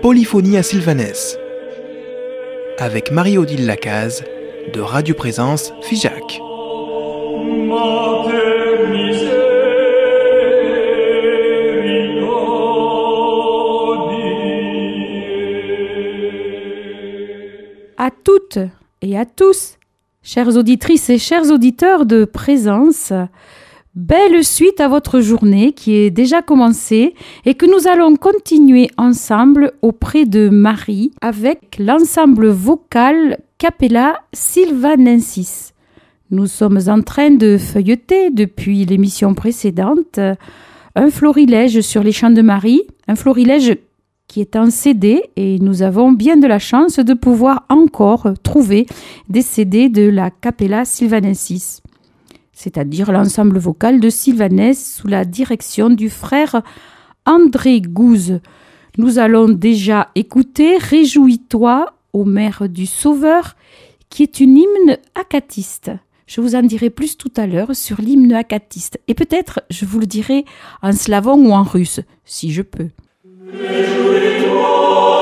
Polyphonie à Sylvanès avec Marie-Odile Lacaze de Radio Présence Figeac. À toutes et à tous, chères auditrices et chers auditeurs de Présence, Belle suite à votre journée qui est déjà commencée et que nous allons continuer ensemble auprès de Marie avec l'ensemble vocal Capella Sylvanensis. Nous sommes en train de feuilleter depuis l'émission précédente un florilège sur les chants de Marie, un florilège qui est en CD et nous avons bien de la chance de pouvoir encore trouver des CD de la Capella Sylvanensis c'est-à-dire l'ensemble vocal de Sylvanès sous la direction du frère André Gouze. Nous allons déjà écouter Réjouis-toi au Mère du Sauveur, qui est une hymne acatiste. Je vous en dirai plus tout à l'heure sur l'hymne acatiste. Et peut-être je vous le dirai en slavon ou en russe, si je peux. Réjouis-toi,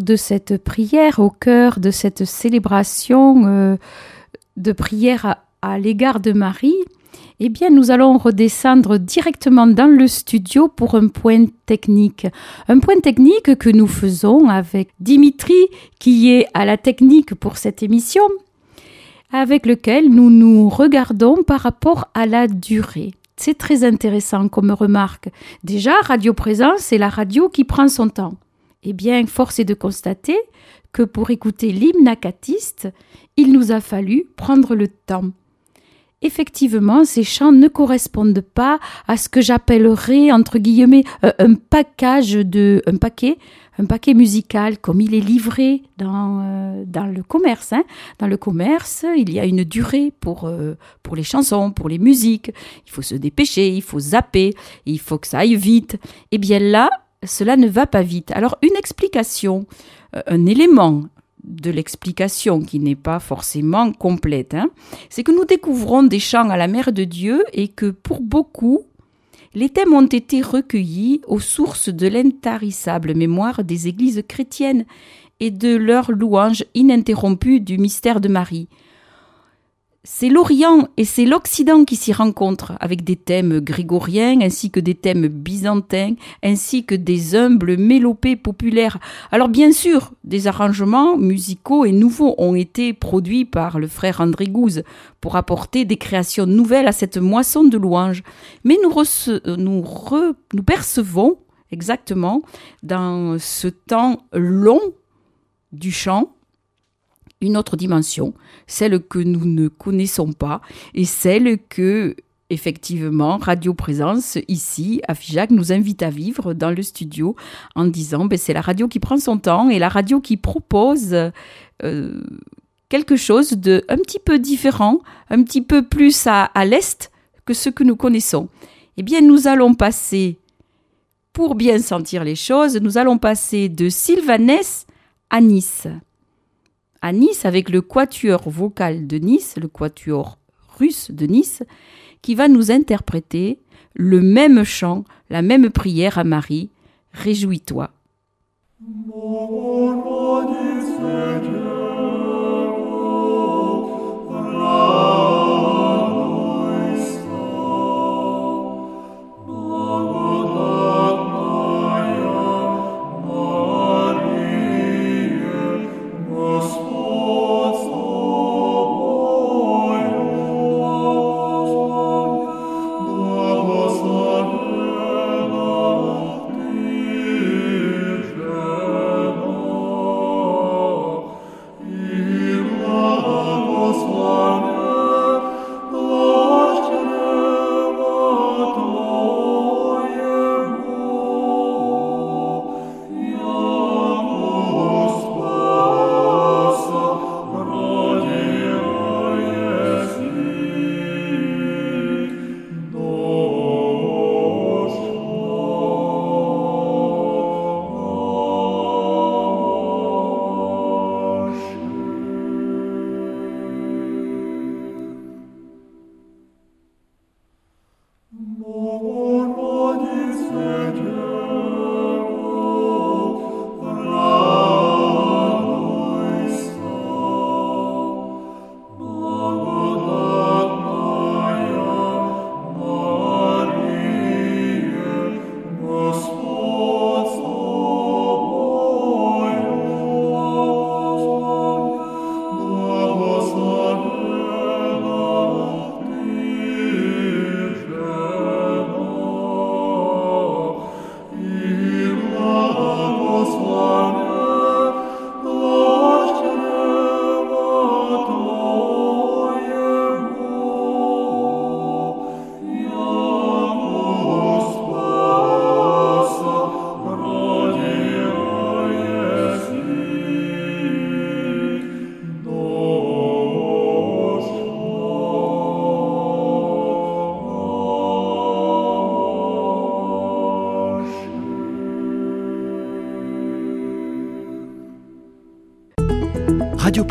de cette prière, au cœur de cette célébration euh, de prière à, l'égard de Marie, eh bien, nous allons redescendre directement dans le studio pour un point technique. Un point technique que nous faisons avec Dimitri, qui est à la technique pour cette émission, avec lequel nous nous regardons par rapport à la durée. C'est très intéressant comme remarque. Déjà, Radio Présence, c'est la radio qui prend son temps. Eh bien, force est de constater que pour écouter l'hymne acatiste, il nous a fallu prendre le temps. Effectivement, ces chants ne correspondent pas à ce que j'appellerais entre guillemets euh, un de un paquet un paquet musical comme il est livré dans, euh, dans le commerce. Hein. Dans le commerce, il y a une durée pour, euh, pour les chansons, pour les musiques. Il faut se dépêcher, il faut zapper, il faut que ça aille vite. Et eh bien là, cela ne va pas vite. Alors une explication, euh, un élément de l'explication qui n'est pas forcément complète, hein, c'est que nous découvrons des chants à la mère de Dieu et que pour beaucoup, les thèmes ont été recueillis aux sources de l'intarissable mémoire des églises chrétiennes et de leur louange ininterrompue du mystère de Marie c'est l'Orient et c'est l'Occident qui s'y rencontrent, avec des thèmes grégoriens ainsi que des thèmes byzantins, ainsi que des humbles mélopées populaires. Alors bien sûr, des arrangements musicaux et nouveaux ont été produits par le frère André Gouze pour apporter des créations nouvelles à cette moisson de louanges. Mais nous, nous, nous percevons exactement dans ce temps long du chant une autre dimension, celle que nous ne connaissons pas et celle que effectivement, Radio Présence, ici, à Figeac, nous invite à vivre dans le studio en disant ben, c'est la radio qui prend son temps et la radio qui propose euh, quelque chose de un petit peu différent, un petit peu plus à, à l'est que ce que nous connaissons. Eh bien, nous allons passer, pour bien sentir les choses, nous allons passer de Sylvanès à Nice à Nice avec le quatuor vocal de Nice, le quatuor russe de Nice, qui va nous interpréter le même chant, la même prière à Marie. Réjouis-toi.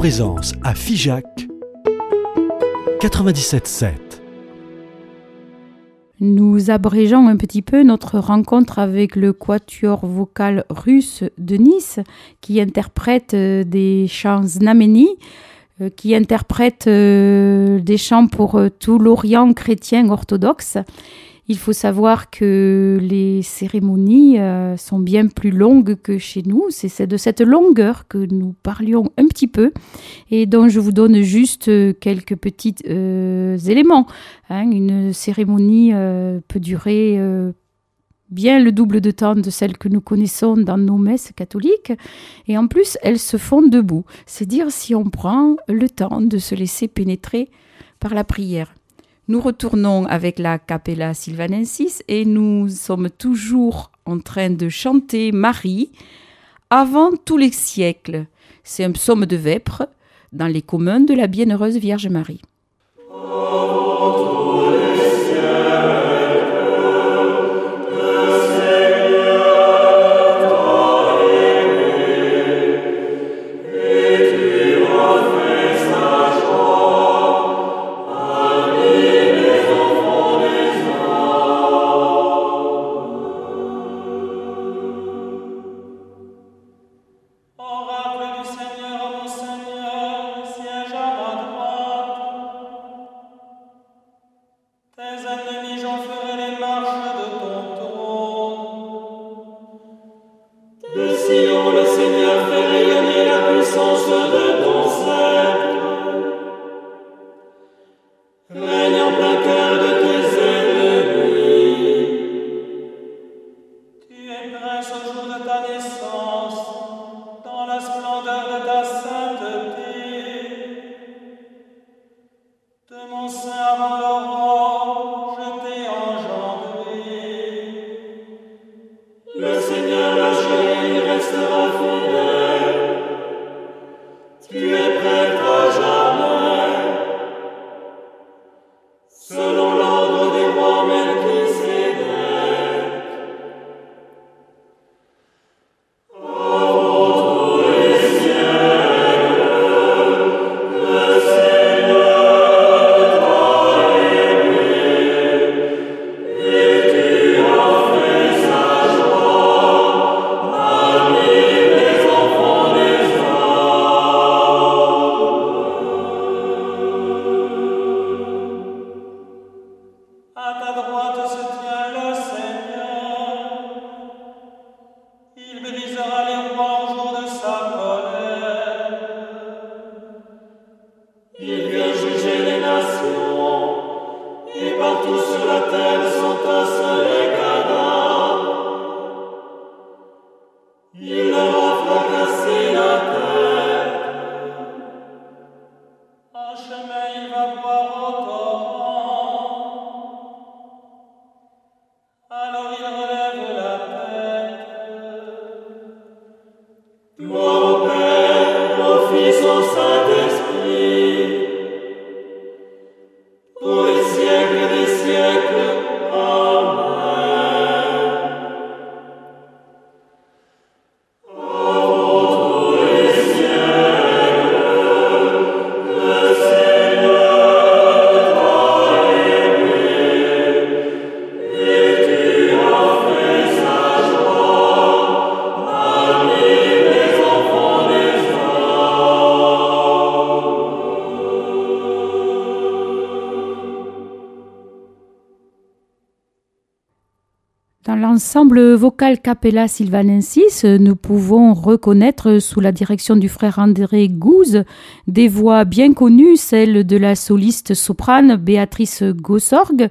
Présence à Figeac 97.7. Nous abrégeons un petit peu notre rencontre avec le quatuor vocal russe de Nice qui interprète euh, des chants znameni, euh, qui interprète euh, des chants pour tout l'Orient chrétien orthodoxe. Il faut savoir que les cérémonies euh, sont bien plus longues que chez nous. C'est de cette longueur que nous parlions un petit peu et dont je vous donne juste euh, quelques petits euh, éléments. Hein. Une cérémonie peut durer bien le double de temps de celle que nous connaissons dans nos messes catholiques. Et en plus, elles se font debout. C'est dire si on prend le temps de se laisser pénétrer par la prière. Nous retournons avec la Capella Sylvanensis et nous sommes toujours en train de chanter Marie avant tous les siècles. C'est un psaume de vêpres dans les communs de la Bienheureuse Vierge Marie. pras ajuda ta Por L'ensemble vocal Capella Sylvanensis, nous pouvons reconnaître sous la direction du frère André Gouze des voix bien connues, celles de la soliste soprane Béatrice Gossorgue,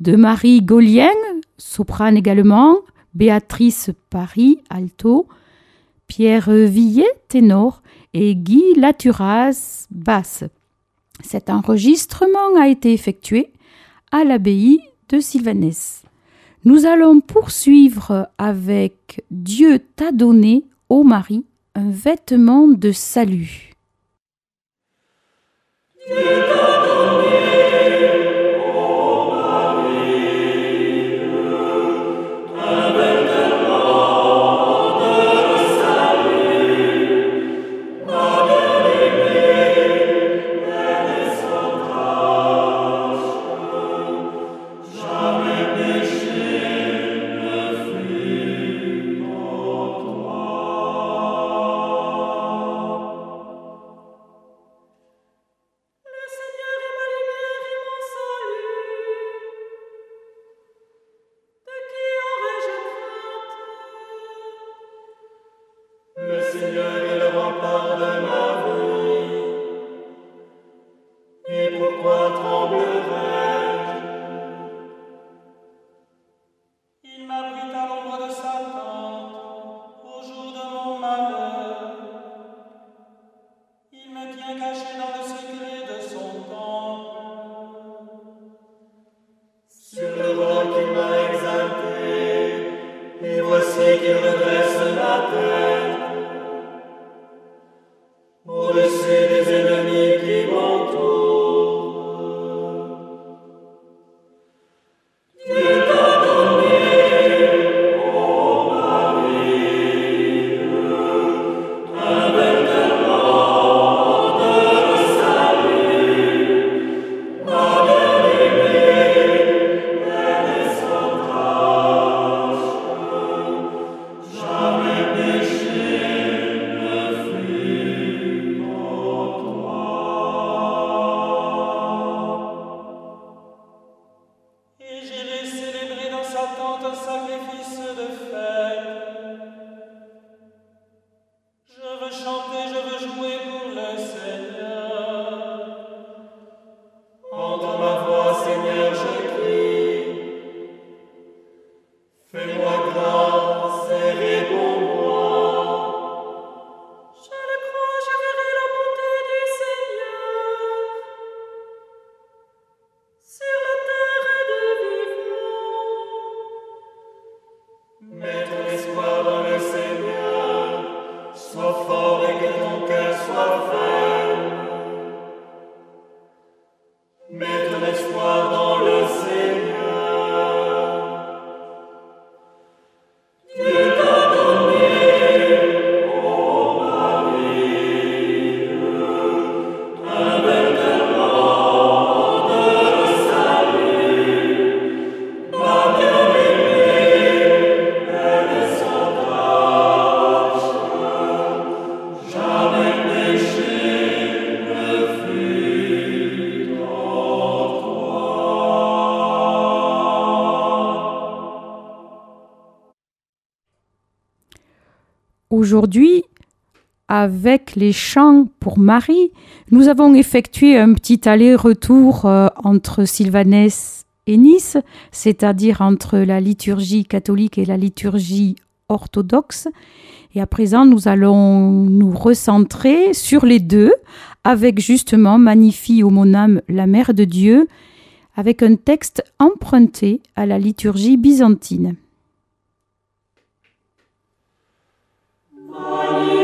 de Marie Gaulien, soprane également, Béatrice Paris, alto, Pierre Villet, ténor, et Guy Laturas, basse. Cet enregistrement a été effectué à l'abbaye de Sylvanès. Nous allons poursuivre avec Dieu t'a donné, ô Marie, un vêtement de salut. Aujourd'hui, avec les chants pour Marie, nous avons effectué un petit aller-retour euh, entre Sylvanès et Nice, c'est-à-dire entre la liturgie catholique et la liturgie orthodoxe. Et à présent, nous allons nous recentrer sur les deux, avec justement Magnifie au mon âme, la Mère de Dieu, avec un texte emprunté à la liturgie byzantine. Si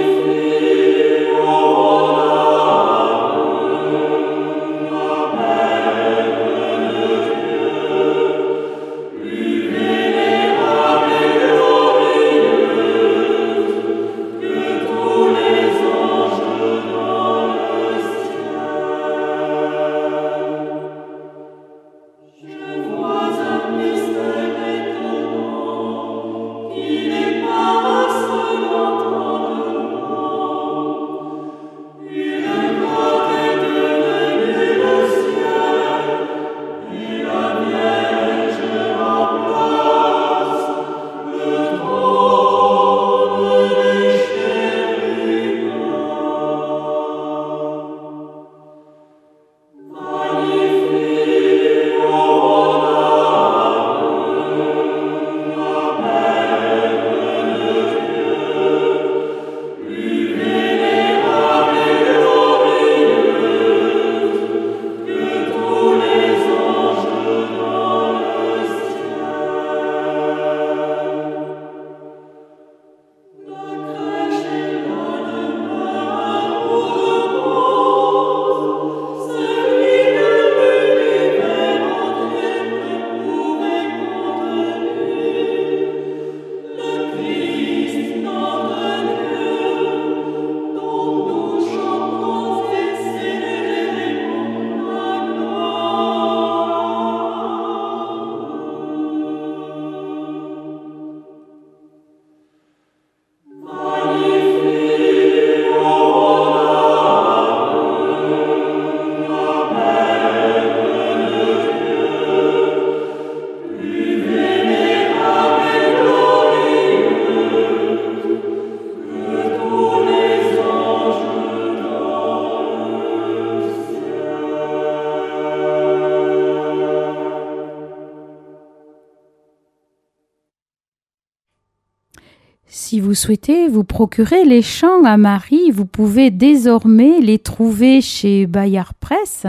souhaitez vous procurer les chants à Marie, vous pouvez désormais les trouver chez Bayard Presse.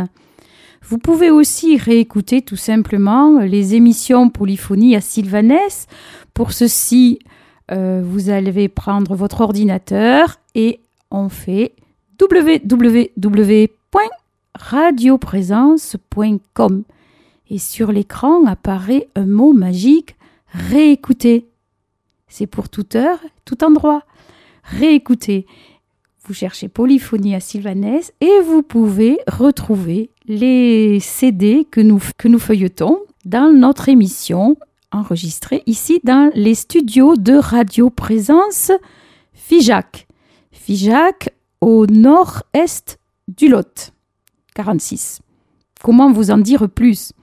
Vous pouvez aussi réécouter tout simplement les émissions Polyphonie à Sylvanès. Pour ceci, euh, vous allez prendre votre ordinateur et on fait www.radioprésence.com. Et sur l'écran apparaît un mot magique réécouter. C'est pour toute heure, tout endroit. Réécouter. Vous cherchez Polyphonie à Sylvanès et vous pouvez retrouver les CD que nous, que nous feuilletons dans notre émission enregistrée ici dans les studios de Radio Présence Figeac. Figeac au nord-est du Lot. 46. Comment vous en dire plus?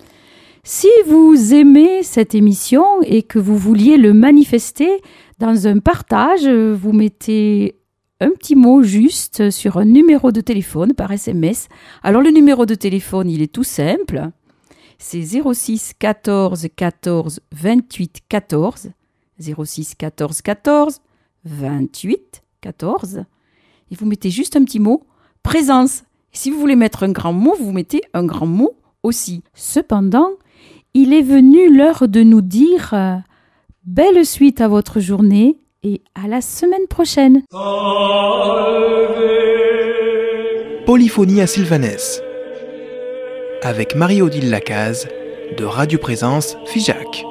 Si vous aimez cette émission et que vous vouliez le manifester dans un partage, vous mettez un petit mot juste sur un numéro de téléphone par SMS. Alors le numéro de téléphone, il est tout simple. C'est 06 14 14 28 14. 06 14 14 28 14. Et vous mettez juste un petit mot, présence. si vous voulez mettre un grand mot, vous mettez un grand mot aussi. Cependant, il est venu l'heure de nous dire euh, belle suite à votre journée et à la semaine prochaine. Polyphonie à Sylvanès avec Marie-Odile Lacaze de Radio Présence Figeac.